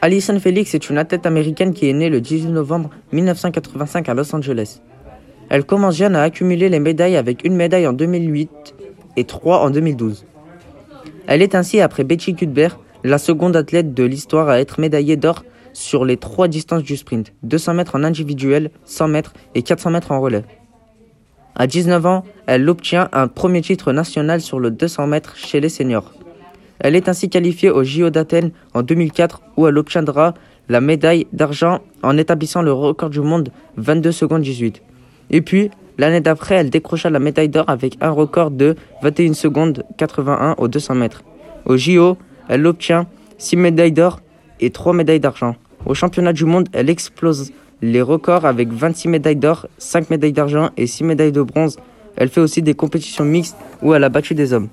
Alison Felix est une athlète américaine qui est née le 18 novembre 1985 à Los Angeles. Elle commence jeune à accumuler les médailles avec une médaille en 2008 et trois en 2012. Elle est ainsi, après Betty Cuthbert, la seconde athlète de l'histoire à être médaillée d'or sur les trois distances du sprint 200 mètres en individuel, 100 mètres et 400 mètres en relais. À 19 ans, elle obtient un premier titre national sur le 200 mètres chez les seniors. Elle est ainsi qualifiée au JO d'Athènes en 2004 où elle obtiendra la médaille d'argent en établissant le record du monde 22 secondes 18. Et puis, l'année d'après, elle décrocha la médaille d'or avec un record de 21 secondes 81 aux 200 mètres. Au JO, elle obtient 6 médailles d'or et 3 médailles d'argent. Au championnat du monde, elle explose les records avec 26 médailles d'or, 5 médailles d'argent et 6 médailles de bronze. Elle fait aussi des compétitions mixtes où elle a battu des hommes.